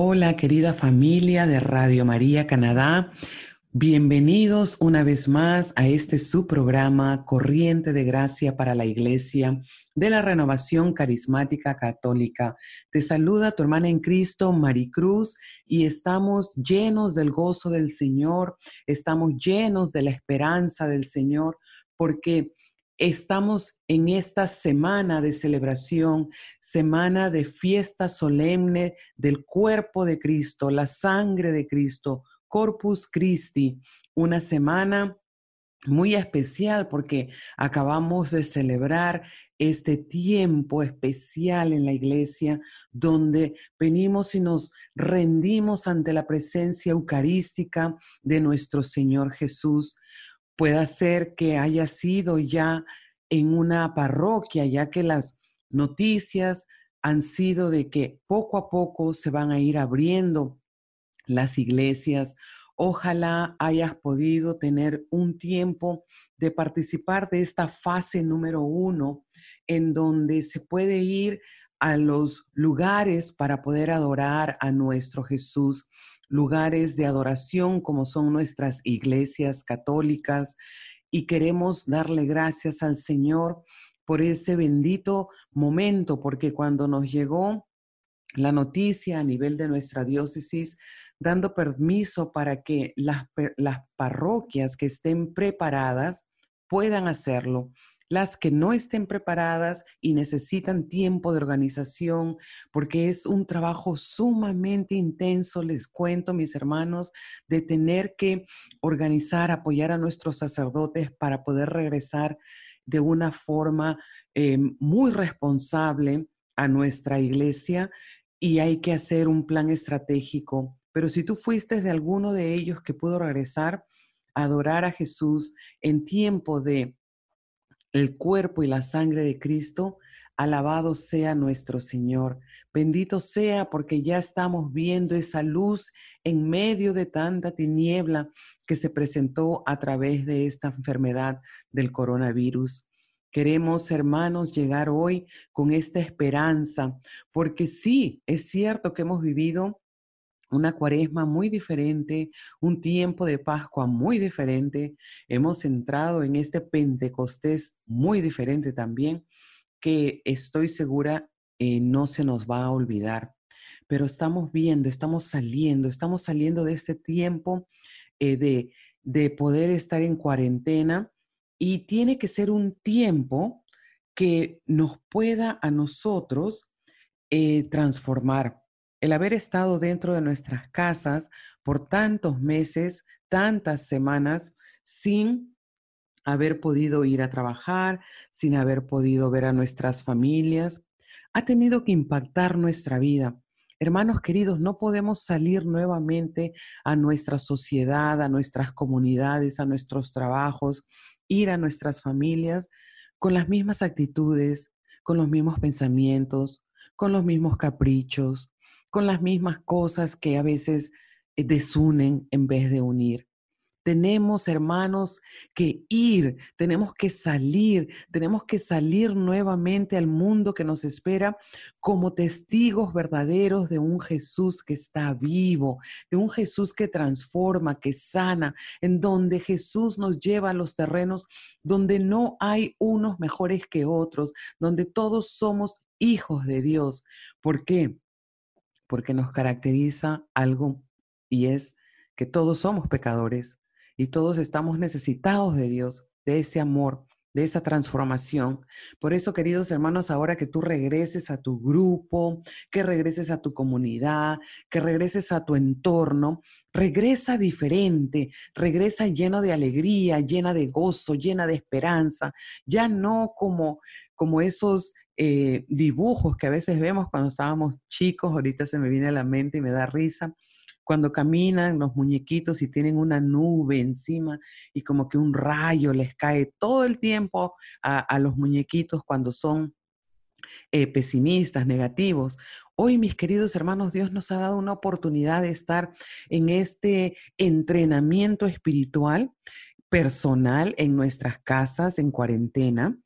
Hola querida familia de Radio María Canadá, bienvenidos una vez más a este su programa Corriente de Gracia para la Iglesia de la Renovación Carismática Católica. Te saluda tu hermana en Cristo, Maricruz, y estamos llenos del gozo del Señor, estamos llenos de la esperanza del Señor, porque Estamos en esta semana de celebración, semana de fiesta solemne del cuerpo de Cristo, la sangre de Cristo, Corpus Christi, una semana muy especial porque acabamos de celebrar este tiempo especial en la iglesia donde venimos y nos rendimos ante la presencia eucarística de nuestro Señor Jesús Puede ser que haya sido ya en una parroquia, ya que las noticias han sido de que poco a poco se van a ir abriendo las iglesias. Ojalá hayas podido tener un tiempo de participar de esta fase número uno, en donde se puede ir a los lugares para poder adorar a nuestro Jesús lugares de adoración como son nuestras iglesias católicas y queremos darle gracias al Señor por ese bendito momento, porque cuando nos llegó la noticia a nivel de nuestra diócesis, dando permiso para que las, las parroquias que estén preparadas puedan hacerlo las que no estén preparadas y necesitan tiempo de organización, porque es un trabajo sumamente intenso, les cuento, mis hermanos, de tener que organizar, apoyar a nuestros sacerdotes para poder regresar de una forma eh, muy responsable a nuestra iglesia y hay que hacer un plan estratégico. Pero si tú fuiste de alguno de ellos que pudo regresar, adorar a Jesús en tiempo de el cuerpo y la sangre de Cristo, alabado sea nuestro Señor. Bendito sea porque ya estamos viendo esa luz en medio de tanta tiniebla que se presentó a través de esta enfermedad del coronavirus. Queremos, hermanos, llegar hoy con esta esperanza, porque sí, es cierto que hemos vivido una cuaresma muy diferente, un tiempo de Pascua muy diferente. Hemos entrado en este Pentecostés muy diferente también, que estoy segura eh, no se nos va a olvidar. Pero estamos viendo, estamos saliendo, estamos saliendo de este tiempo eh, de, de poder estar en cuarentena y tiene que ser un tiempo que nos pueda a nosotros eh, transformar el haber estado dentro de nuestras casas por tantos meses, tantas semanas, sin haber podido ir a trabajar, sin haber podido ver a nuestras familias, ha tenido que impactar nuestra vida. Hermanos queridos, no podemos salir nuevamente a nuestra sociedad, a nuestras comunidades, a nuestros trabajos, ir a nuestras familias con las mismas actitudes, con los mismos pensamientos, con los mismos caprichos, con las mismas cosas que a veces eh, desunen en vez de unir. Tenemos, hermanos, que ir, tenemos que salir, tenemos que salir nuevamente al mundo que nos espera como testigos verdaderos de un Jesús que está vivo, de un Jesús que transforma, que sana, en donde Jesús nos lleva a los terrenos donde no hay unos mejores que otros, donde todos somos hijos de Dios. ¿Por qué? Porque nos caracteriza algo y es que todos somos pecadores y todos estamos necesitados de Dios, de ese amor, de esa transformación. Por eso, queridos hermanos, ahora que tú regreses a tu grupo, que regreses a tu comunidad, que regreses a tu entorno, regresa diferente, regresa lleno de alegría, llena de gozo, llena de esperanza, ya no como, como esos eh, dibujos que a veces vemos cuando estábamos chicos, ahorita se me viene a la mente y me da risa, cuando caminan los muñequitos y tienen una nube encima y como que un rayo les cae todo el tiempo a, los muñequitos cuando son eh, pesimistas, negativos. Hoy, mis queridos hermanos, Dios nos ha dado una oportunidad de estar en este entrenamiento espiritual personal en nuestras casas en cuarentena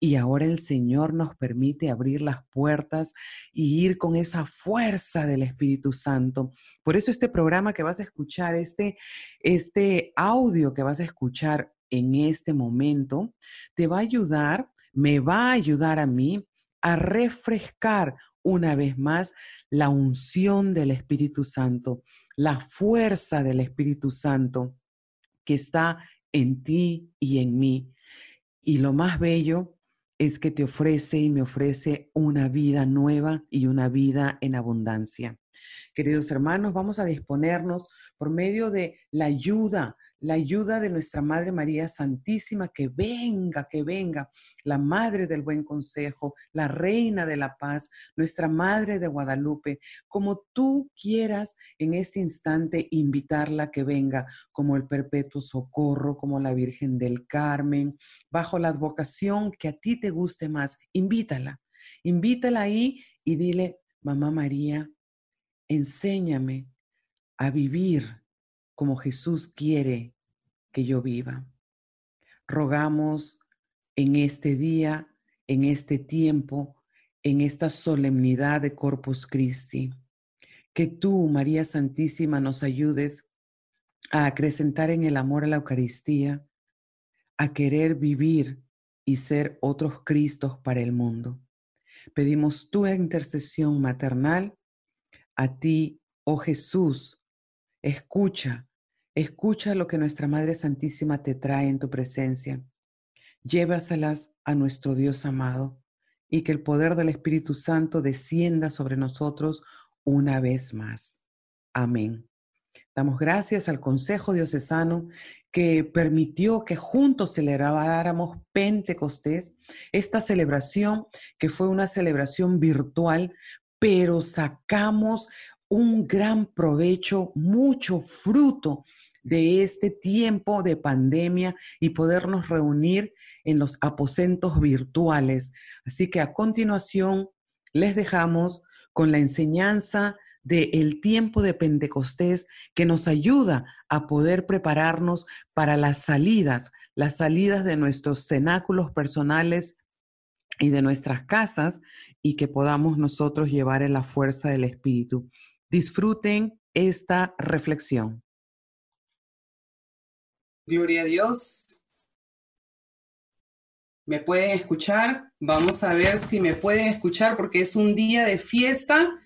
y ahora el Señor nos permite abrir las puertas y ir con esa fuerza del Espíritu Santo. Por eso este programa que vas a escuchar, este, este audio que vas a escuchar en este momento, te va a ayudar, me va a ayudar a mí a refrescar una vez más la unción del Espíritu Santo, la fuerza del Espíritu Santo que está en ti y en mí. Y lo más bello es que te ofrece y me ofrece una vida nueva y una vida en abundancia. Queridos hermanos, vamos a disponernos por medio de la ayuda la ayuda de nuestra Madre María Santísima, que venga, que venga, la Madre del Buen Consejo, la Reina de la Paz, nuestra Madre de Guadalupe, como tú quieras en este instante invitarla que venga, como el Perpetuo Socorro, como la Virgen del Carmen, bajo la advocación que a ti te guste más, invítala, invítala ahí y dile, Mamá María, enséñame a vivir como Jesús quiere que yo viva. Rogamos en este día, en este tiempo, en esta solemnidad de Corpus Christi, que tú, María Santísima, nos ayudes a acrecentar en el amor a la Eucaristía, a querer vivir y ser otros Cristos para el mundo. Pedimos tu intercesión maternal a ti, oh Jesús, escucha Escucha lo que nuestra Madre Santísima te trae en tu presencia. Llévaselas a nuestro Dios amado y que el poder del Espíritu Santo descienda sobre nosotros una vez más. Amén. Damos gracias al Consejo Diocesano que permitió que juntos celebráramos Pentecostés, esta celebración que fue una celebración virtual, pero sacamos un gran provecho, mucho fruto de este tiempo de pandemia y podernos reunir en los aposentos virtuales. Así que a continuación les dejamos con la enseñanza del tiempo de Pentecostés que nos ayuda a poder prepararnos para las salidas, las salidas de nuestros cenáculos personales y de nuestras casas y que podamos nosotros llevar en la fuerza del Espíritu. Disfruten esta reflexión. Gloria a Dios. ¿Me pueden escuchar? Vamos a ver si me pueden escuchar porque es un día de fiesta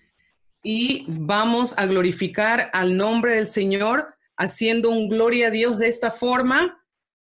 y vamos a glorificar al nombre del Señor haciendo un gloria a Dios de esta forma.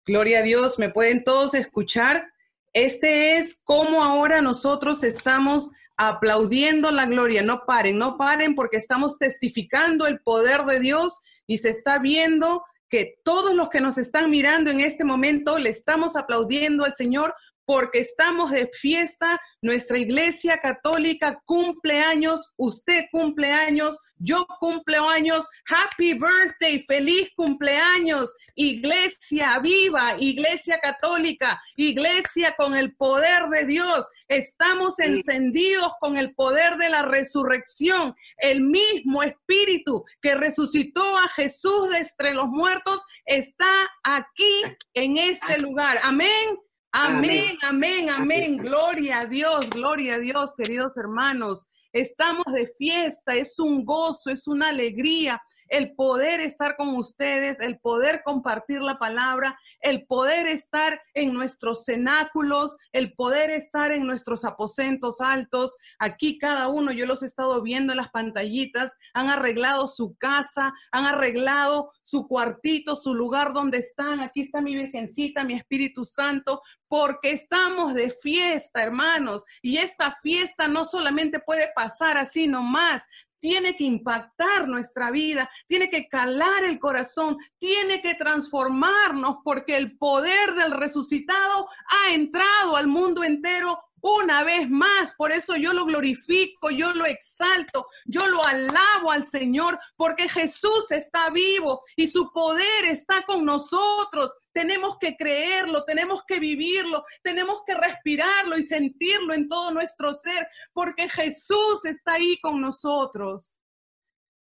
Gloria a Dios, ¿me pueden todos escuchar? Este es como ahora nosotros estamos aplaudiendo la gloria. No paren, no paren porque estamos testificando el poder de Dios y se está viendo que todos los que nos están mirando en este momento le estamos aplaudiendo al Señor porque estamos de fiesta. Nuestra iglesia católica cumple años, usted cumple años, yo cumplo años. Happy birthday, feliz cumpleaños. Iglesia viva, iglesia católica, iglesia con el poder de Dios. Estamos encendidos con el poder de la resurrección. El mismo espíritu que resucitó a Jesús de entre los muertos está aquí en este lugar. Amén. Amén, amén, amén. Gloria a Dios, gloria a Dios, queridos hermanos. Estamos de fiesta, es un gozo, es una alegría el poder estar con ustedes, el poder compartir la palabra, el poder estar en nuestros cenáculos, el poder estar en nuestros aposentos altos. Aquí cada uno, yo los he estado viendo en las pantallitas, han arreglado su casa, han arreglado su cuartito, su lugar donde están. Aquí está mi Virgencita, mi Espíritu Santo, porque estamos de fiesta, hermanos. Y esta fiesta no solamente puede pasar así nomás, tiene que impactar nuestra vida, tiene que calar el corazón, tiene que transformarnos porque el poder del resucitado ha entrado al mundo entero una vez más. Por eso yo lo glorifico, yo lo exalto, yo lo alabo al Señor, porque Jesús está vivo y su poder está con nosotros. Tenemos que creerlo, tenemos que vivirlo, tenemos que respirarlo y sentirlo en todo nuestro ser, porque Jesús está ahí con nosotros.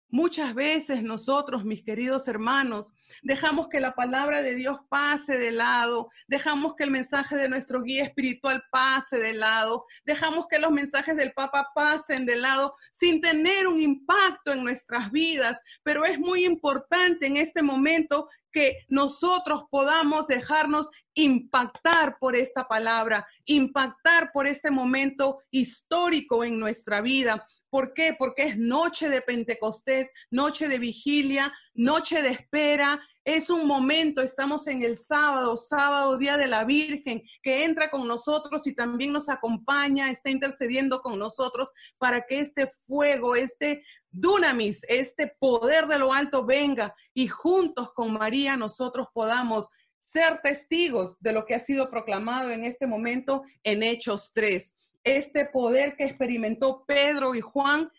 Muchas veces nosotros, mis queridos hermanos, dejamos que la palabra de Dios pase de lado, dejamos que el mensaje de nuestro guía espiritual pase de lado, dejamos que los mensajes del Papa pasen de lado sin tener un impacto en nuestras vidas. Pero es muy importante en este momento que nosotros podamos dejarnos impactar por esta palabra, impactar por este momento histórico en nuestra vida. ¿Por qué? Porque es noche de Pentecostés, noche de vigilia, noche de espera. Es un momento, estamos en el sábado, sábado, día de la Virgen, que entra con nosotros y también nos acompaña, está intercediendo con nosotros para que este fuego, este dunamis, este poder de lo alto venga y juntos con María nosotros podamos ser testigos de lo que ha sido proclamado en este momento en Hechos 3 este poder que experimentó Pedro y Juan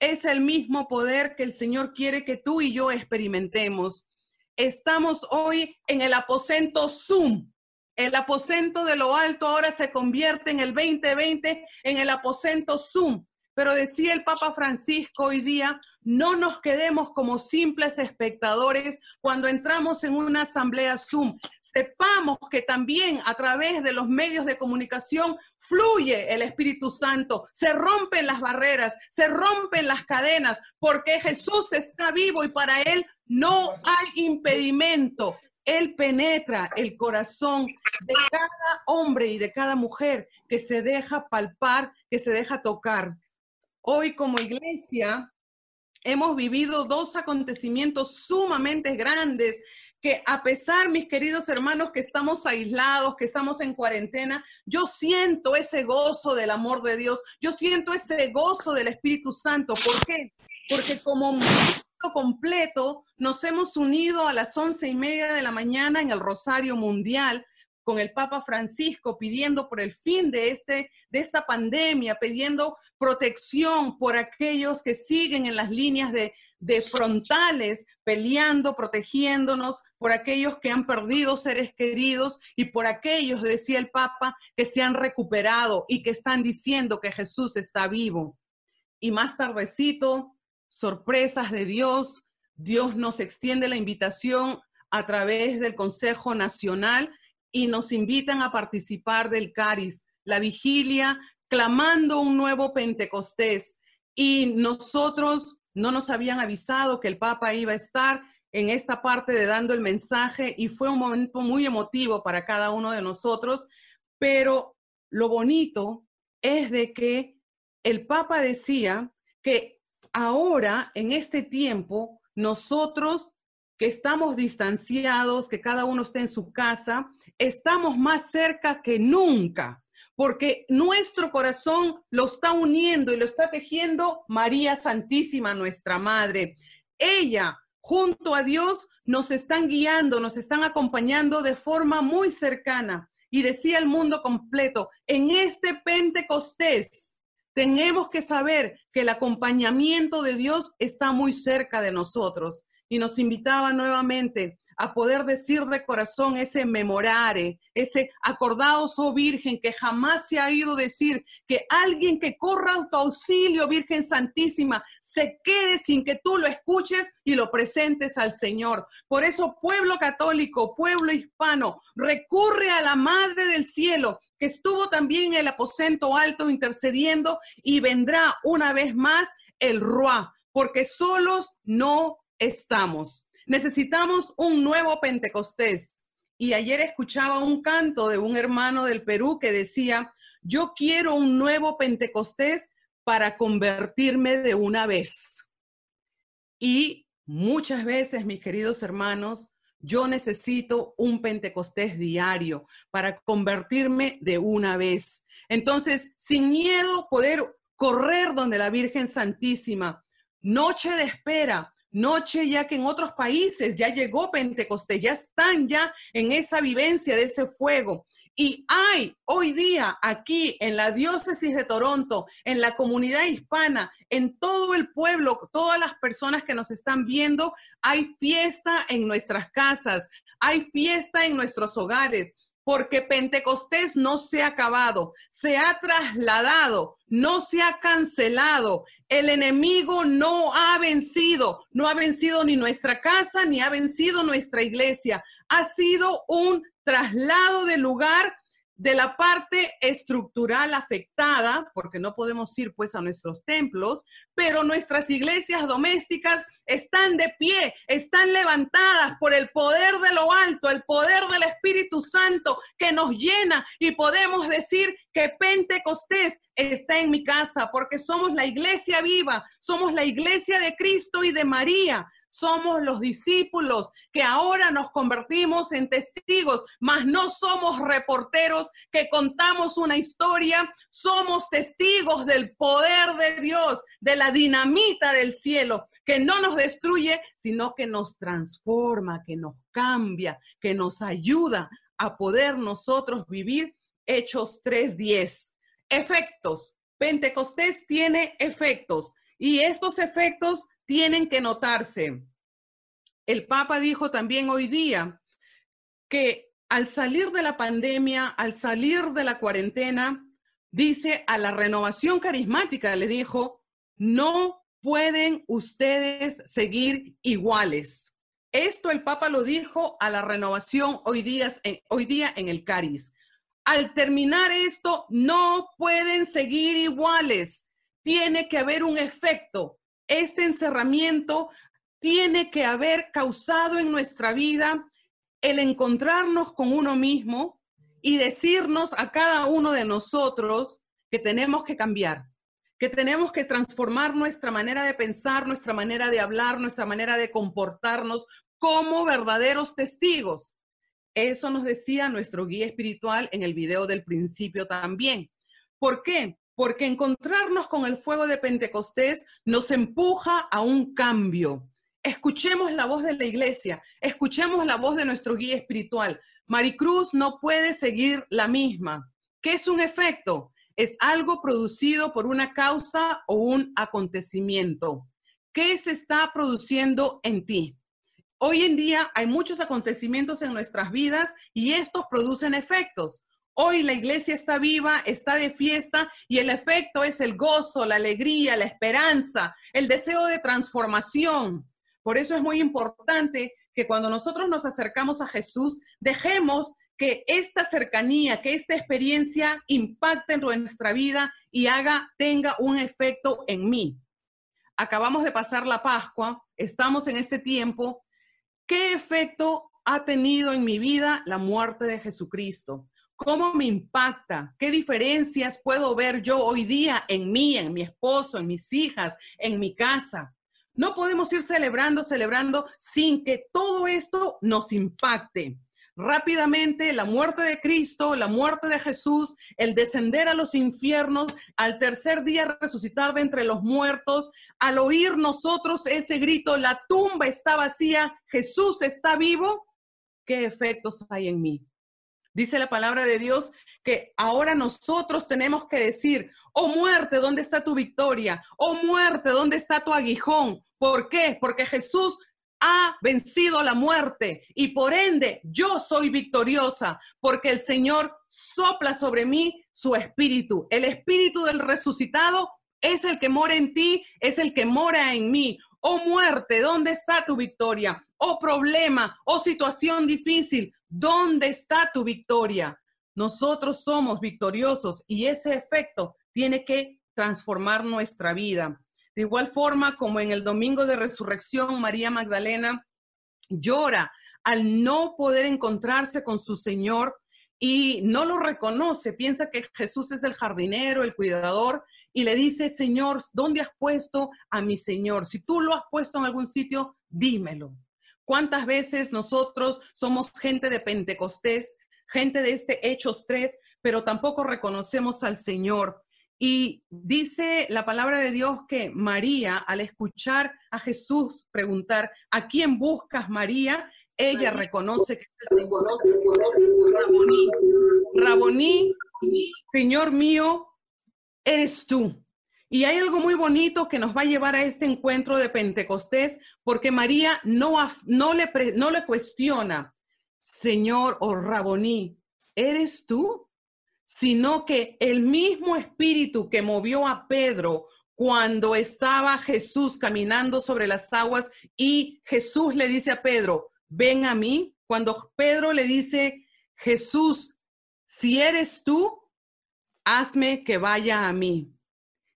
es el mismo poder que el Señor quiere que tú y yo experimentemos. Estamos hoy en el aposento Zoom. El aposento de lo alto ahora se convierte en el 2020 en el aposento Zoom. Pero decía el Papa Francisco hoy día, no nos quedemos como simples espectadores cuando entramos en una asamblea Zoom. Sepamos que también a través de los medios de comunicación fluye el Espíritu Santo, se rompen las barreras, se rompen las cadenas, porque Jesús está vivo y para Él no hay impedimento. Él penetra el corazón de cada hombre y de cada mujer que se deja palpar, que se deja tocar. Hoy como iglesia hemos vivido dos acontecimientos sumamente grandes que a pesar, mis queridos hermanos, que estamos aislados, que estamos en cuarentena, yo siento ese gozo del amor de Dios, yo siento ese gozo del Espíritu Santo. ¿Por qué? Porque como completo nos hemos unido a las once y media de la mañana en el Rosario Mundial con el Papa Francisco pidiendo por el fin de, este, de esta pandemia, pidiendo protección por aquellos que siguen en las líneas de, frontales, peleando, protegiéndonos, por aquellos que han perdido seres queridos y por aquellos, decía el Papa, que se han recuperado y que están diciendo que Jesús está vivo. Y más tardecito, sorpresas de Dios, Dios nos extiende la invitación a través del Consejo Nacional y nos invitan a participar del CARIS, la vigilia, clamando un nuevo Pentecostés. Y nosotros no nos habían avisado que el Papa iba a estar en esta parte de dando el mensaje y fue un momento muy emotivo para cada uno de nosotros, pero lo bonito es de que el Papa decía que ahora, en este tiempo, nosotros que estamos distanciados, que cada uno esté en su casa, estamos más cerca que nunca, porque nuestro corazón lo está uniendo y lo está tejiendo María Santísima, nuestra Madre. Ella, junto a Dios, nos están guiando, nos están acompañando de forma muy cercana. y decía el mundo completo, en este Pentecostés tenemos que saber que el acompañamiento de Dios está muy cerca de nosotros. Y nos invitaba nuevamente a poder decir de corazón ese memorare, ese acordaos, oh Virgen, que jamás se ha ido decir que alguien que corra a tu auxilio, Virgen Santísima, se quede sin que tú lo escuches y lo presentes al Señor. Por eso, pueblo católico, pueblo hispano, recurre a la Madre del Cielo, que estuvo también en el aposento alto intercediendo y vendrá una vez más el Ruá, porque solos no estamos. Necesitamos un nuevo Pentecostés. Y ayer escuchaba un canto de un hermano del Perú que decía, yo quiero un nuevo Pentecostés para convertirme de una vez. Y muchas veces, mis queridos hermanos, yo necesito un Pentecostés diario para convertirme de una vez. Entonces, sin miedo, poder correr donde la Virgen Santísima, noche de espera, noche ya que en otros países ya llegó Pentecostés, ya están ya en esa vivencia de ese fuego. Y hay hoy día aquí en la diócesis de Toronto, en la comunidad hispana, en todo el pueblo, todas las personas que nos están viendo, hay fiesta en nuestras casas, hay fiesta en nuestros hogares, porque Pentecostés no se ha acabado, se ha trasladado, no se ha cancelado. El enemigo no ha vencido, no ha vencido ni nuestra casa, ni ha vencido nuestra iglesia. Ha sido un traslado de lugar de la parte estructural afectada, porque no podemos ir pues a nuestros templos, pero nuestras iglesias domésticas están de pie, están levantadas por el poder de lo alto, el poder del Espíritu Santo que nos llena. Y podemos decir que Pentecostés está en mi casa, porque somos la iglesia viva, somos la iglesia de Cristo y de María somos los discípulos que ahora nos convertimos en testigos, mas no somos reporteros que contamos una historia, somos testigos del poder de Dios, de la dinamita del cielo, que no nos destruye, sino que nos transforma, que nos cambia, que nos ayuda a poder nosotros vivir Hechos 3.10. Efectos. Pentecostés tiene efectos y estos efectos tienen que notarse. El Papa dijo también hoy día que al salir de la pandemia, al salir de la cuarentena, dice a la renovación carismática, le dijo, no pueden ustedes seguir iguales. Esto el Papa lo dijo a la renovación hoy día, hoy día en el Caris. Al terminar esto, no pueden seguir iguales. Tiene que haber un efecto este encerramiento tiene que haber causado en nuestra vida el encontrarnos con uno mismo y decirnos a cada uno de nosotros que tenemos que cambiar, que tenemos que transformar nuestra manera de pensar, nuestra manera de hablar, nuestra manera de comportarnos como verdaderos testigos. Eso nos decía nuestro guía espiritual en el video del principio también. ¿Por qué? Porque encontrarnos con el fuego de Pentecostés nos empuja a un cambio. Escuchemos la voz de la iglesia, escuchemos la voz de nuestro guía espiritual. Maricruz no puede seguir la misma. ¿Qué es un efecto? Es algo producido por una causa o un acontecimiento. ¿Qué se está produciendo en ti? Hoy en día hay muchos acontecimientos en nuestras vidas y estos producen efectos. Hoy la iglesia está viva, está de fiesta y el efecto es el gozo, la alegría, la esperanza, el deseo de transformación. Por eso es muy importante que cuando nosotros nos acercamos a Jesús, dejemos que esta cercanía, que esta experiencia impacte en nuestra vida y haga, tenga un efecto en mí. Acabamos de pasar la Pascua, estamos en este tiempo. ¿Qué efecto ha tenido en mi vida la muerte de Jesucristo? ¿Cómo me impacta? ¿Qué diferencias puedo ver yo hoy día en mí, en mi esposo, en mis hijas, en mi casa? No podemos ir celebrando, celebrando sin que todo esto nos impacte. Rápidamente, la muerte de Cristo, la muerte de Jesús, el descender a los infiernos, al tercer día resucitar de entre los muertos, al oír nosotros ese grito, la tumba está vacía, Jesús está vivo, ¿qué efectos hay en mí? Dice la palabra de Dios que ahora nosotros tenemos que decir, oh muerte, ¿dónde está tu victoria? Oh muerte, ¿dónde está tu aguijón? ¿Por qué? Porque Jesús ha vencido la muerte y por ende yo soy victoriosa porque el Señor sopla sobre mí su espíritu. El espíritu del resucitado es el que mora en ti, es el que mora en mí. Oh muerte, ¿dónde está tu victoria? Oh problema, oh situación difícil, ¿dónde está tu victoria? Nosotros somos victoriosos y ese efecto tiene que transformar nuestra vida. De igual forma como en el domingo de resurrección, María Magdalena llora al no poder encontrarse con su Señor y no lo reconoce, piensa que Jesús es el jardinero, el cuidador, y le dice, Señor, ¿dónde has puesto a mi Señor? Si tú lo has puesto en algún sitio, dímelo. ¿Cuántas veces nosotros somos gente de Pentecostés, gente de este Hechos 3, pero tampoco reconocemos al Señor? Y dice la palabra de Dios que María, al escuchar a Jesús preguntar, ¿a quién buscas, María? Ella reconoce que es el Señor. Raboní, Raboní, Señor mío, eres tú. Y hay algo muy bonito que nos va a llevar a este encuentro de Pentecostés, porque María no, no, le, no le cuestiona, Señor o Raboní, ¿eres tú? sino que el mismo espíritu que movió a Pedro cuando estaba Jesús caminando sobre las aguas y Jesús le dice a Pedro, ven a mí, cuando Pedro le dice, Jesús, si eres tú, hazme que vaya a mí.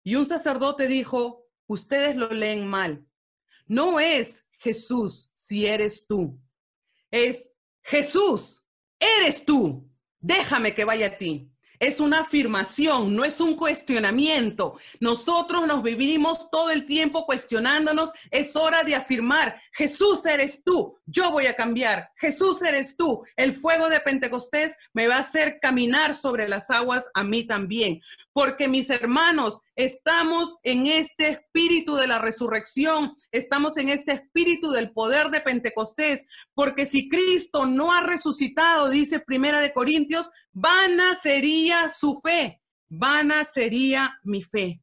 Y un sacerdote dijo, ustedes lo leen mal. No es Jesús, si eres tú. Es Jesús, eres tú. Déjame que vaya a ti es una afirmación, no es un cuestionamiento. Nosotros nos vivimos todo el tiempo cuestionándonos. Es hora de afirmar, Jesús eres tú, yo voy a cambiar. Jesús eres tú. El fuego de Pentecostés me va a hacer caminar sobre las aguas a mí también porque mis hermanos, estamos en este espíritu de la resurrección, estamos en este espíritu del poder de Pentecostés, porque si Cristo no ha resucitado, dice Primera de Corintios, vana sería su fe, vana sería mi fe.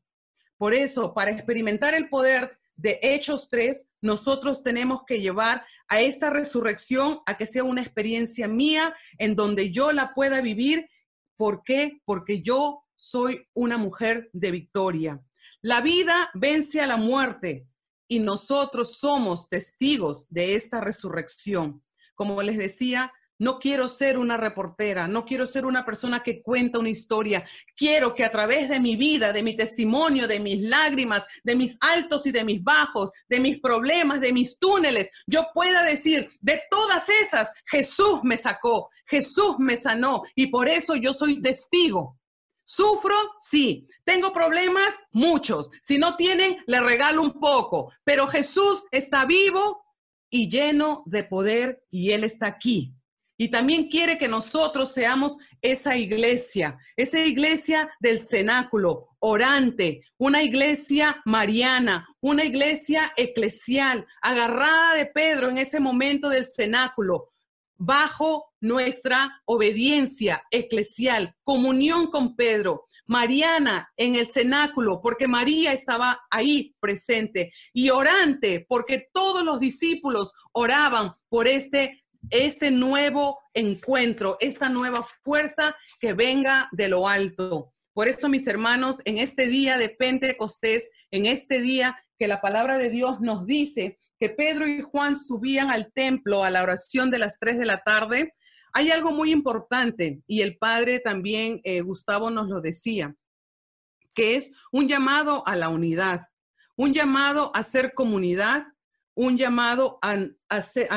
Por eso, para experimentar el poder de Hechos 3, nosotros tenemos que llevar a esta resurrección a que sea una experiencia mía en donde yo la pueda vivir. ¿Por qué? Porque yo soy una mujer de victoria. La vida vence a la muerte y nosotros somos testigos de esta resurrección. Como les decía, no quiero ser una reportera, no quiero ser una persona que cuenta una historia. Quiero que a través de mi vida, de mi testimonio, de mis lágrimas, de mis altos y de mis bajos, de mis problemas, de mis túneles, yo pueda decir, de todas esas, Jesús me sacó, Jesús me sanó y por eso yo soy testigo ¿Sufro? Sí. ¿Tengo problemas? Muchos. Si no tienen, le regalo un poco. Pero Jesús está vivo y lleno de poder y Él está aquí. Y también quiere que nosotros seamos esa iglesia, esa iglesia del cenáculo, orante, una iglesia mariana, una iglesia eclesial, agarrada de Pedro en ese momento del cenáculo, bajo nuestra obediencia eclesial, comunión con Pedro, Mariana en el cenáculo, porque María estaba ahí presente, y orante, porque todos los discípulos oraban por este, este nuevo encuentro, esta nueva fuerza que venga de lo alto. Por eso, mis hermanos, en este día de Pentecostés, en este día que la palabra de Dios nos dice que Pedro y Juan subían al templo a la oración de las tres de la tarde, hay algo muy importante y el padre también, eh, Gustavo, nos lo decía, que es un llamado a la unidad, un llamado a ser comunidad, un llamado a,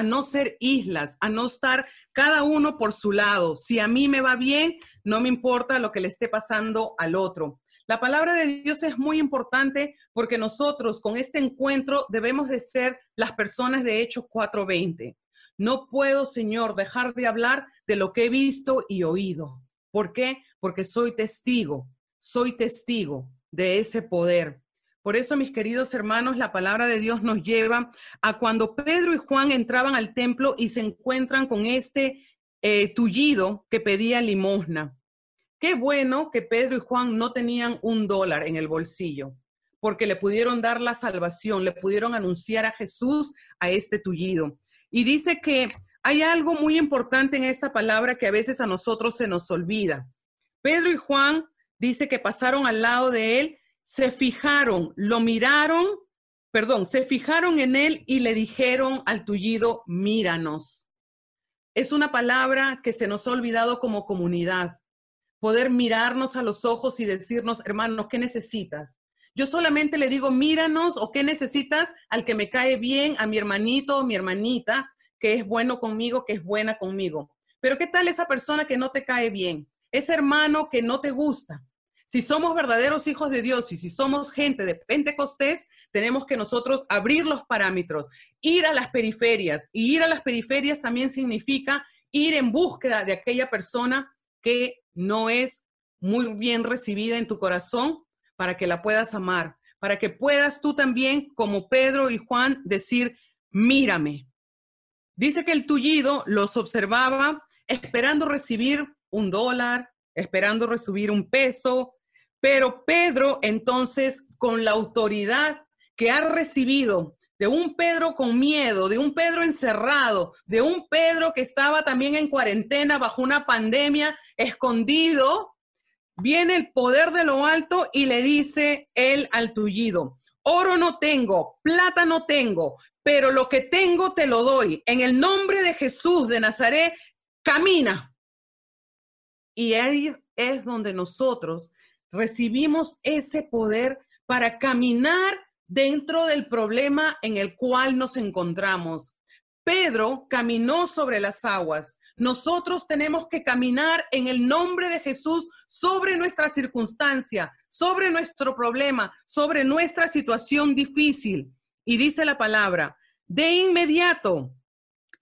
no ser islas, a no estar cada uno por su lado. Si a mí me va bien, no me importa lo que le esté pasando al otro. La palabra de Dios es muy importante porque nosotros con este encuentro debemos de ser las personas de Hechos 4:20. No puedo, Señor, dejar de hablar de lo que he visto y oído. ¿Por qué? Porque soy testigo, soy testigo de ese poder. Por eso, mis queridos hermanos, la palabra de Dios nos lleva a cuando Pedro y Juan entraban al templo y se encuentran con este eh, tullido que pedía limosna. Qué bueno que Pedro y Juan no tenían un dólar en el bolsillo, porque le pudieron dar la salvación, le pudieron anunciar a Jesús a este tullido. Y dice que hay algo muy importante en esta palabra que a veces a nosotros se nos olvida. Pedro y Juan dice que pasaron al lado de él, se fijaron, lo miraron, perdón, se fijaron en él y le dijeron al tullido, míranos. Es una palabra que se nos ha olvidado como comunidad. Poder mirarnos a los ojos y decirnos, hermano, ¿qué necesitas? Yo solamente le digo, míranos o qué necesitas al que me cae bien, a mi hermanito o mi hermanita, que es bueno conmigo, que es buena conmigo. Pero ¿qué tal esa persona que no te cae bien? Ese hermano que no te gusta. Si somos verdaderos hijos de Dios y si somos gente de Pentecostés, tenemos que nosotros abrir los parámetros, ir a las periferias. Y ir a las periferias también significa ir en búsqueda de aquella persona que no es muy bien recibida en tu corazón para que la puedas amar, para que puedas tú también, como Pedro y Juan, decir, mírame, Dice que el tullido los observaba esperando recibir un dólar, esperando recibir un peso, pero Pedro entonces, con la autoridad que ha recibido de un Pedro con miedo, de un Pedro encerrado, de un Pedro que estaba también en cuarentena bajo una pandemia, escondido, viene el poder de lo alto y le dice él al tullido, oro no tengo, plata no tengo, pero lo que tengo te lo doy. En el nombre de Jesús de Nazaret, camina. Y ahí es donde nosotros recibimos ese poder para caminar dentro del problema en el cual nos encontramos. Pedro caminó sobre las aguas. Nosotros tenemos que caminar en el nombre de Jesús sobre nuestra circunstancia, sobre nuestro problema, sobre nuestra situación difícil. Y dice la palabra, de inmediato,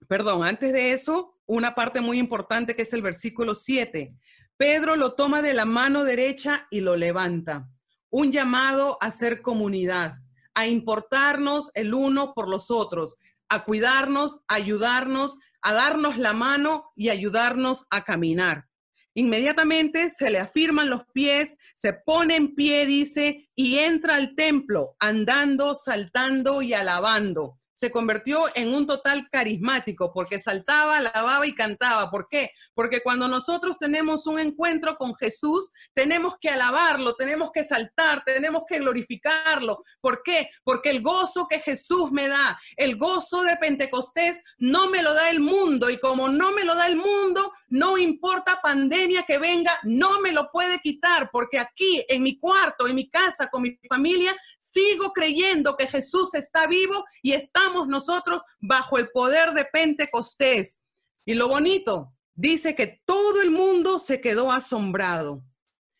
perdón, antes de eso, una parte muy importante que es el versículo 7. Pedro lo toma de la mano derecha y lo levanta. Un llamado a ser comunidad, a importarnos el uno por los otros, a cuidarnos, a ayudarnos, a darnos la mano y ayudarnos a caminar. Inmediatamente se le afirman los pies, se pone en pie, dice, y entra al templo andando, saltando y alabando se convirtió en un total carismático porque saltaba, alababa y cantaba. ¿Por qué? Porque cuando nosotros tenemos un encuentro con Jesús, tenemos que alabarlo, tenemos que saltar, tenemos que glorificarlo. ¿Por qué? Porque el gozo que Jesús me da, el gozo de Pentecostés, no me lo da el mundo y como no me lo da el mundo, no importa pandemia que venga, no me lo puede quitar porque aquí en mi cuarto, en mi casa, con mi familia, sigo creyendo que Jesús está vivo y estamos nosotros bajo el poder de Pentecostés. Y lo bonito, dice que todo el mundo se quedó asombrado.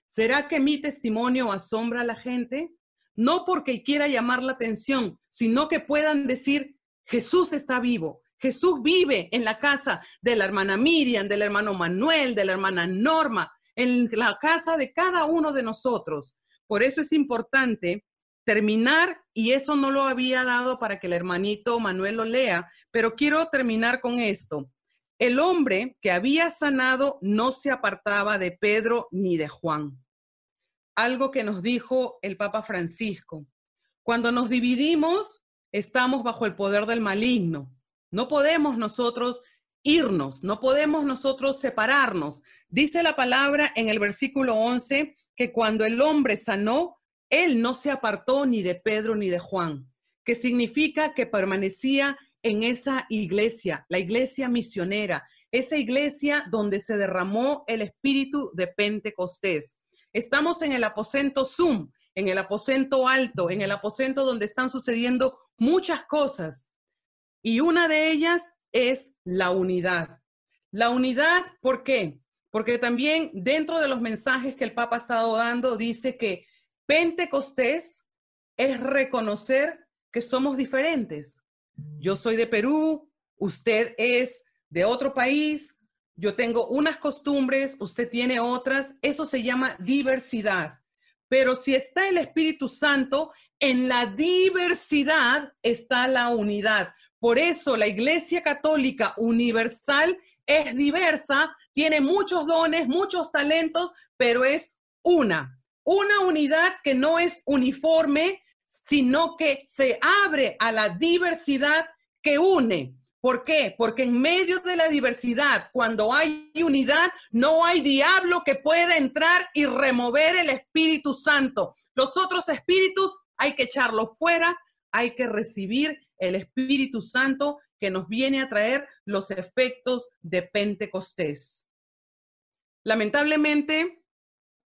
¿Será que mi testimonio asombra a la gente? No porque quiera llamar la atención, sino que puedan decir, Jesús está vivo, Jesús vive en la casa de la hermana Miriam, del hermano Manuel, de la hermana Norma, en la casa de cada uno de nosotros. Por eso es importante terminar, y eso no lo había dado para que el hermanito Manuel lo lea, pero quiero terminar con esto. El hombre que había sanado no se apartaba de Pedro ni de Juan. Algo que nos dijo el Papa Francisco. Cuando nos dividimos, estamos bajo el poder del maligno. No podemos nosotros irnos, no podemos nosotros separarnos. Dice la palabra en el versículo 11 que cuando el hombre sanó, él no se apartó ni de Pedro ni de Juan, que significa que permanecía en esa iglesia, la iglesia misionera, esa iglesia donde se derramó el espíritu de Pentecostés. Estamos en el aposento Zoom, en el aposento alto, en el aposento donde están sucediendo muchas cosas. Y una de ellas es la unidad. La unidad, ¿por qué? Porque también dentro de los mensajes que el Papa ha estado dando, dice que Pentecostés es reconocer que somos diferentes. Yo soy de Perú, usted es de otro país, yo tengo unas costumbres, usted tiene otras, eso se llama diversidad. Pero si está el Espíritu Santo, en la diversidad está la unidad. Por eso la Iglesia Católica Universal es diversa, tiene muchos dones, muchos talentos, pero es una, una unidad que no es uniforme, sino que se abre a la diversidad que une. ¿Por qué? Porque en medio de la diversidad, cuando hay unidad, no hay diablo que pueda entrar y remover el Espíritu Santo. Los otros espíritus hay que echarlos fuera, hay que recibir el Espíritu Santo que nos viene a traer los efectos de Pentecostés. Lamentablemente,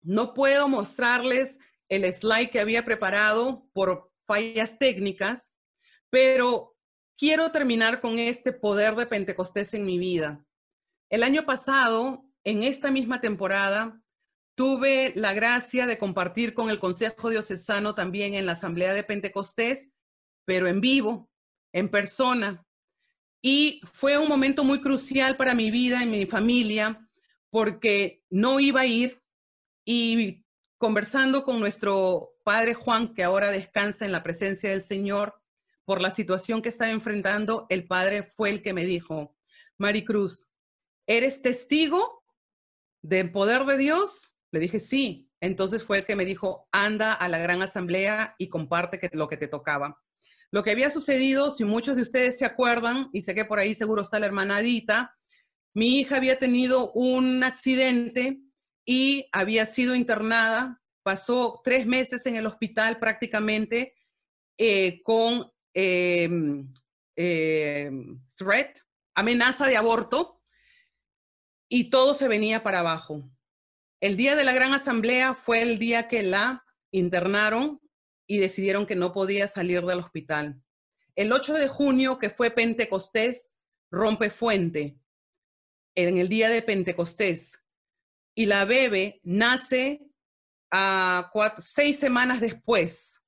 no puedo mostrarles el slide que había preparado por fallas técnicas, pero quiero terminar con este poder de Pentecostés en mi vida. El año pasado, en esta misma temporada, tuve la gracia de compartir con el Consejo Diocesano también en la Asamblea de Pentecostés, pero en vivo, en persona. Y fue un momento muy crucial para mi vida y mi familia, porque no iba a ir y conversando con nuestro padre Juan, que ahora descansa en la presencia del Señor, por la situación que estaba enfrentando, el padre fue el que me dijo, Maricruz, ¿eres testigo del poder de Dios? Le dije, sí. Entonces fue el que me dijo, anda a la gran asamblea y comparte lo que te tocaba. Lo que había sucedido, si muchos de ustedes se acuerdan, y sé que por ahí seguro está la hermanadita, mi hija había tenido un accidente y había sido internada, pasó tres meses en el hospital prácticamente eh, con em, em, threat, amenaza de aborto, y todo se venía para abajo. El día de la gran asamblea fue el día que la internaron y decidieron que no podía salir del hospital. El 8 de junio, que fue Pentecostés, rompe fuente en el día de Pentecostés. Y la bebé nace a seis semanas después,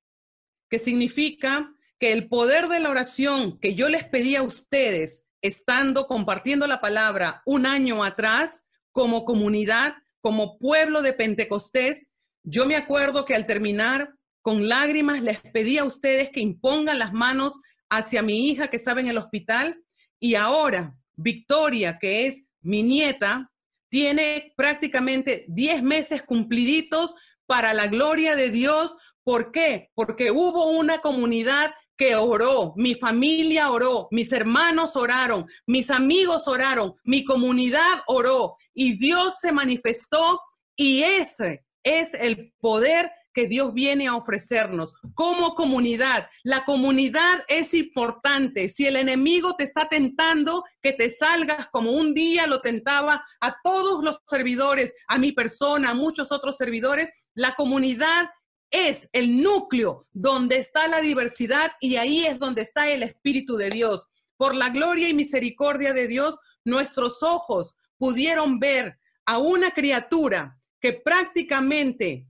que significa que el poder de la oración que yo les pedí a ustedes, estando compartiendo la palabra un año atrás, como comunidad, como pueblo de Pentecostés, yo me acuerdo que al terminar con lágrimas les pedí a ustedes que impongan las manos hacia mi hija que estaba en el hospital y ahora Victoria, que es mi nieta, tiene prácticamente 10 meses cumpliditos para la gloria de Dios. ¿Por qué? Porque hubo una comunidad que oró, mi familia oró, mis hermanos oraron, mis amigos oraron, mi comunidad oró y Dios se manifestó y ese es el poder que Dios viene a ofrecernos como comunidad. La comunidad es importante. Si el enemigo te está tentando, que te salgas como un día lo tentaba a todos los servidores, a mi persona, a muchos otros servidores, la comunidad es el núcleo donde está la diversidad y ahí es donde está el Espíritu de Dios. Por la gloria y misericordia de Dios, nuestros ojos pudieron ver a una criatura que prácticamente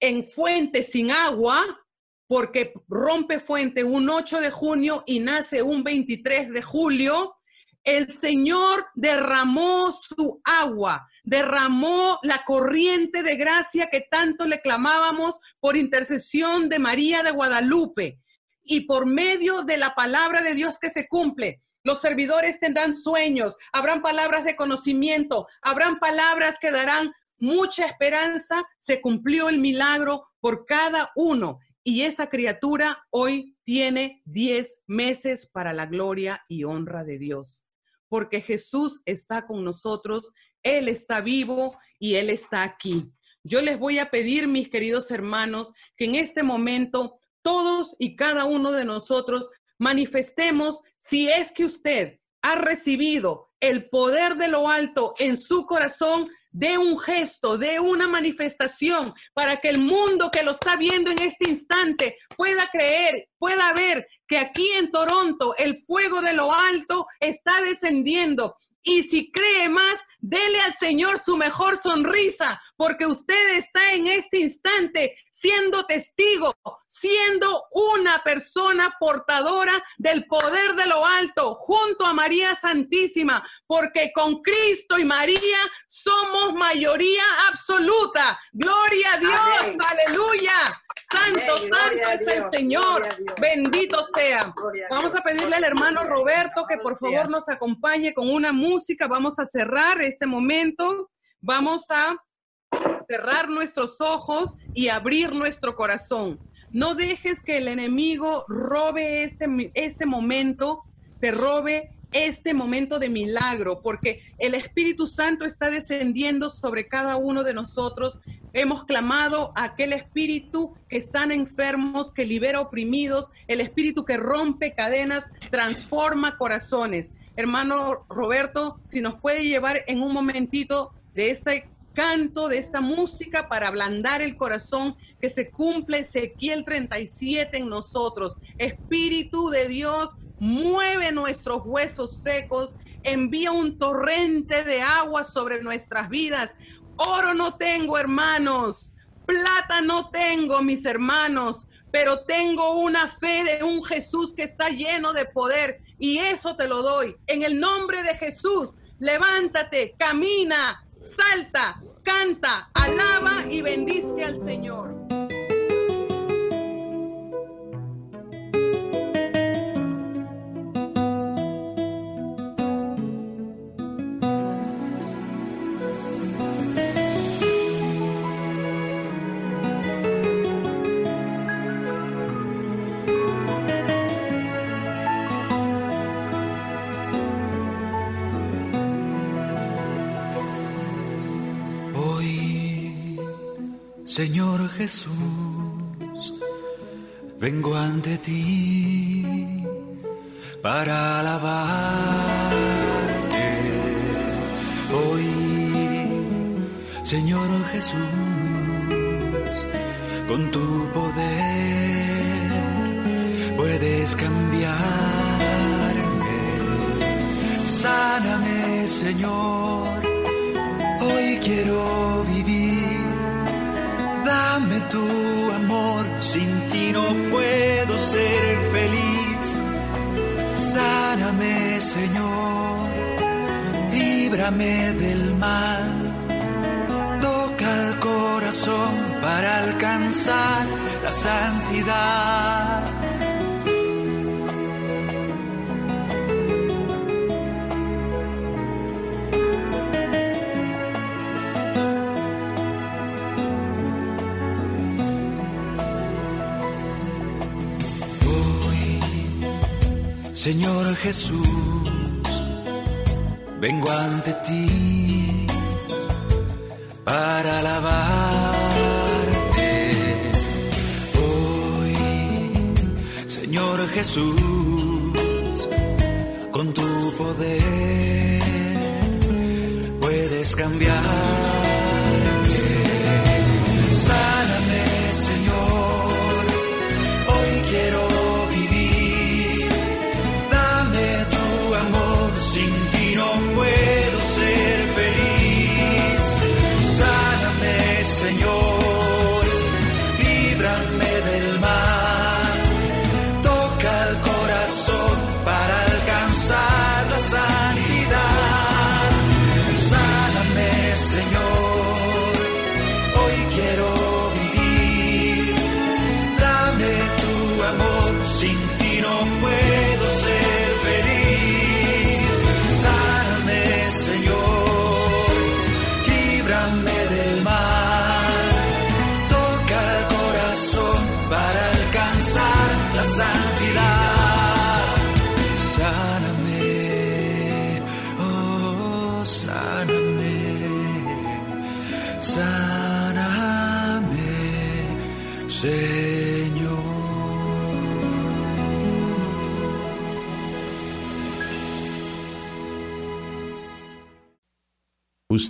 en fuente sin agua, porque rompe fuente un 8 de junio y nace un 23 de julio, el Señor derramó su agua, derramó la corriente de gracia que tanto le clamábamos por intercesión de María de Guadalupe y por medio de la palabra de Dios que se cumple. Los servidores tendrán sueños, habrán palabras de conocimiento, habrán palabras que darán mucha esperanza, se cumplió el milagro por cada uno y esa criatura hoy tiene 10 meses para la gloria y honra de Dios, porque Jesús está con nosotros, Él está vivo y Él está aquí. Yo les voy a pedir, mis queridos hermanos, que en este momento todos y cada uno de nosotros manifestemos si es que usted ha recibido el poder de lo alto en su corazón, de un gesto, de una manifestación, para que el mundo que lo está viendo en este instante pueda creer, pueda ver que aquí en Toronto el fuego de lo alto está descendiendo. Y si cree más, dele al Señor su mejor sonrisa, porque usted está en este instante siendo testigo, siendo una persona portadora del poder de lo alto, junto a María Santísima, porque con Cristo y María somos mayoría absoluta. Gloria a Dios, aleluya. Santo, santo es el Señor. Bendito sea. Vamos a pedirle al hermano Roberto que por favor nos acompañe con una música. Vamos a cerrar este momento. Vamos a cerrar nuestros ojos y abrir nuestro corazón. No dejes que el enemigo robe este, este momento, te robe este momento de milagro, porque el Espíritu Santo está descendiendo sobre cada uno de nosotros. Hemos clamado a aquel Espíritu que sana enfermos, que libera oprimidos, el Espíritu que rompe cadenas, transforma corazones. Hermano Roberto, si nos puede llevar en un momentito de este canto, de esta música para ablandar el corazón, que se cumple Ezequiel 37 en nosotros. Espíritu de Dios, mueve nuestros huesos secos, envía un torrente de agua sobre nuestras vidas. Oro no tengo, hermanos, plata no tengo, mis hermanos, pero tengo una fe de un Jesús que está lleno de poder y eso te lo doy. En el nombre de Jesús, levántate, camina, salta, canta, alaba y bendice al Señor. Señor Jesús, vengo ante ti para alabarte. Hoy, Señor Jesús, con tu poder puedes cambiarme. Sáname, Señor, hoy quiero tu amor, sin ti no puedo ser feliz. Sáname, Señor, líbrame del mal. Toca el corazón para alcanzar la santidad. Señor Jesús, vengo ante ti para alabarte. Hoy, Señor Jesús, con tu poder see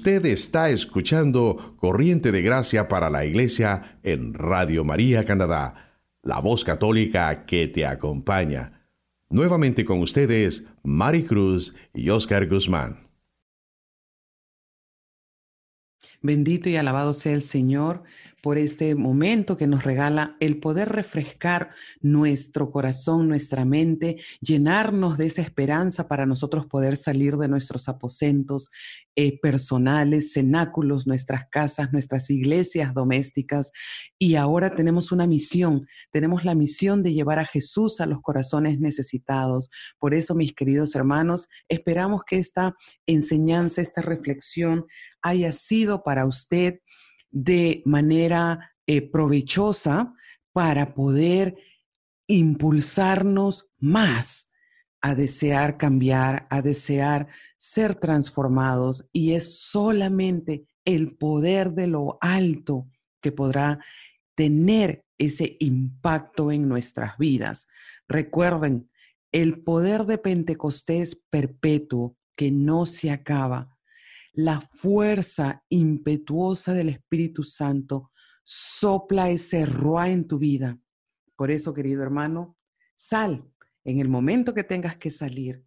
Usted está escuchando Corriente de Gracia para la Iglesia en Radio María Canadá, la voz católica que te acompaña. Nuevamente con ustedes, Mari Cruz y Oscar Guzmán. Bendito y alabado sea el Señor por este momento que nos regala el poder refrescar nuestro corazón, nuestra mente, llenarnos de esa esperanza para nosotros poder salir de nuestros aposentos eh, personales, cenáculos, nuestras casas, nuestras iglesias domésticas. Y ahora tenemos una misión, tenemos la misión de llevar a Jesús a los corazones necesitados. Por eso, mis queridos hermanos, esperamos que esta enseñanza, esta reflexión haya sido para usted de manera eh, provechosa para poder impulsarnos más a desear cambiar, a desear ser transformados y es solamente el poder de lo alto que podrá tener ese impacto en nuestras vidas. Recuerden, el poder de Pentecostés perpetuo que no se acaba la fuerza impetuosa del Espíritu Santo sopla ese roa en tu vida. Por eso, querido hermano, sal en el momento que tengas que salir.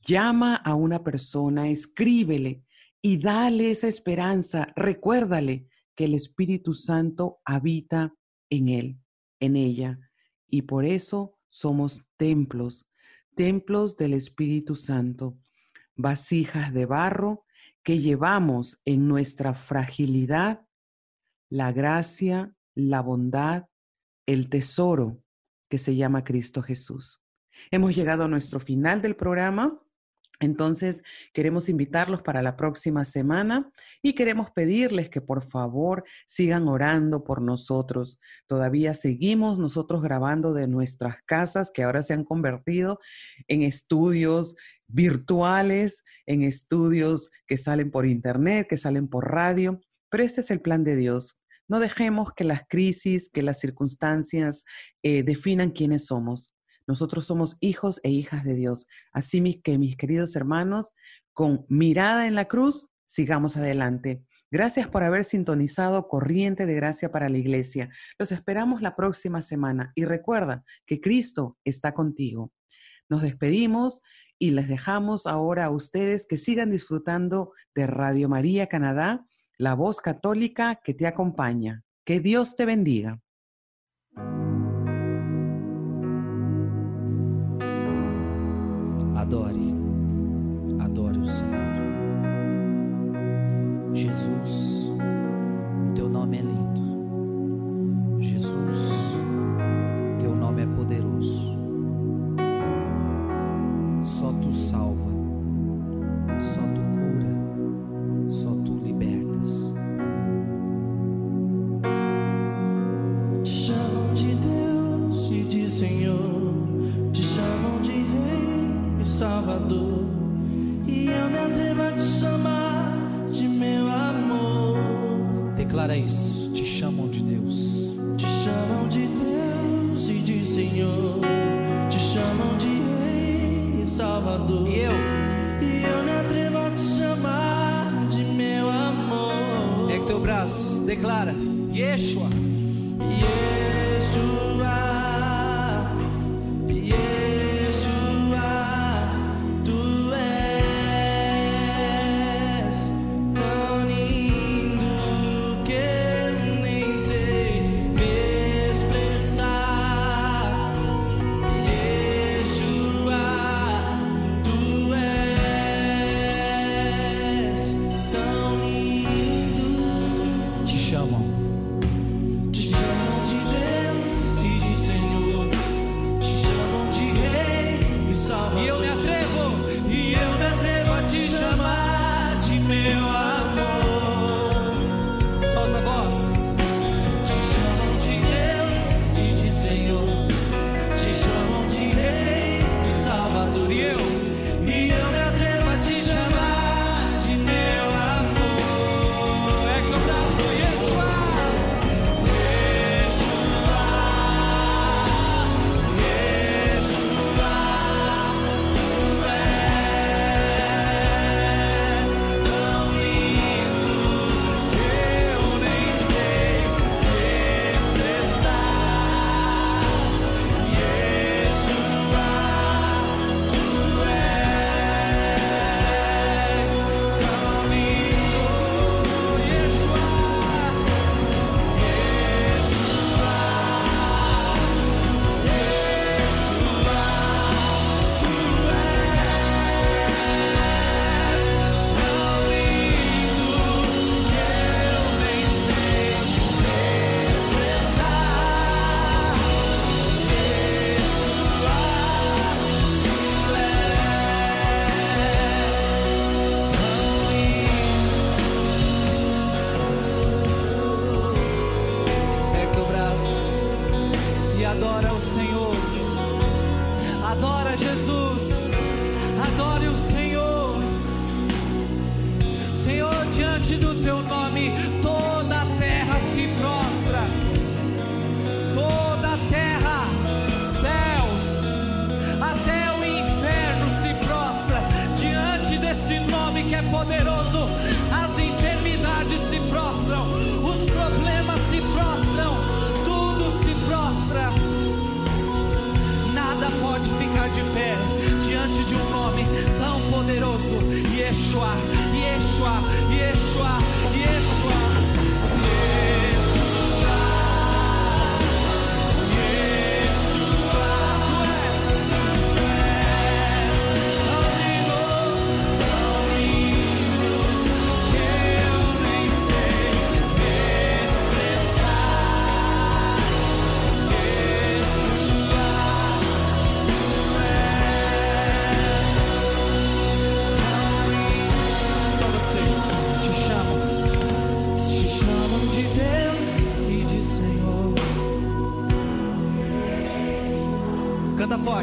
Llama a una persona, escríbele y dale esa esperanza. Recuérdale que el Espíritu Santo habita en él, en ella. Y por eso somos templos, templos del Espíritu Santo, vasijas de barro que llevamos en nuestra fragilidad la gracia, la bondad, el tesoro que se llama Cristo Jesús. Hemos llegado a nuestro final del programa. Entonces, queremos invitarlos para la próxima semana y queremos pedirles que por favor sigan orando por nosotros. Todavía seguimos nosotros grabando de nuestras casas que ahora se han convertido en estudios virtuales, en estudios que salen por internet, que salen por radio, pero este es el plan de Dios. No dejemos que las crisis, que las circunstancias eh, definan quiénes somos. Nosotros somos hijos e hijas de Dios. Así que mis queridos hermanos, con mirada en la cruz, sigamos adelante. Gracias por haber sintonizado Corriente de Gracia para la Iglesia. Los esperamos la próxima semana y recuerda que Cristo está contigo. Nos despedimos y les dejamos ahora a ustedes que sigan disfrutando de Radio María Canadá, la voz católica que te acompaña. Que Dios te bendiga. Adore, adore o Senhor. Jesus, o teu nome é lindo. Declara, Yeshua. Yeshua,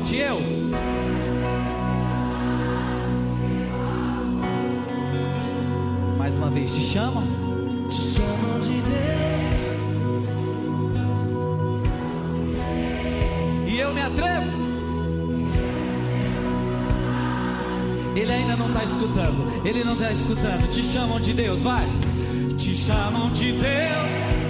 forte, eu. Mais uma vez, te chama. Te chamam de Deus. E eu me atrevo. Ele ainda não está escutando. Ele não está escutando. Te chamam de Deus, vai. Te chamam de Deus.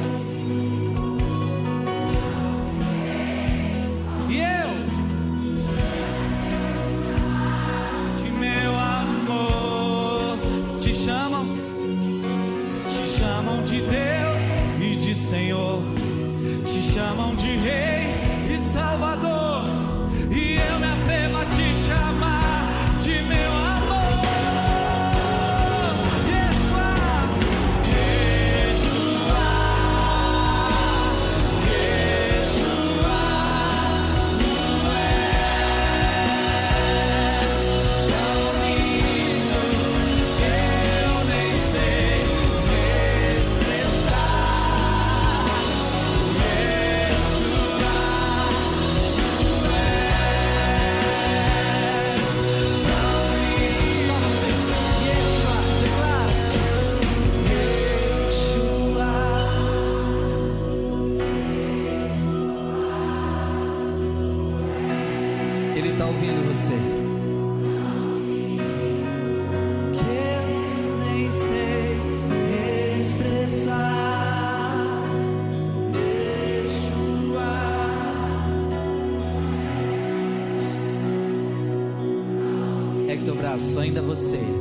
abraço, ainda você.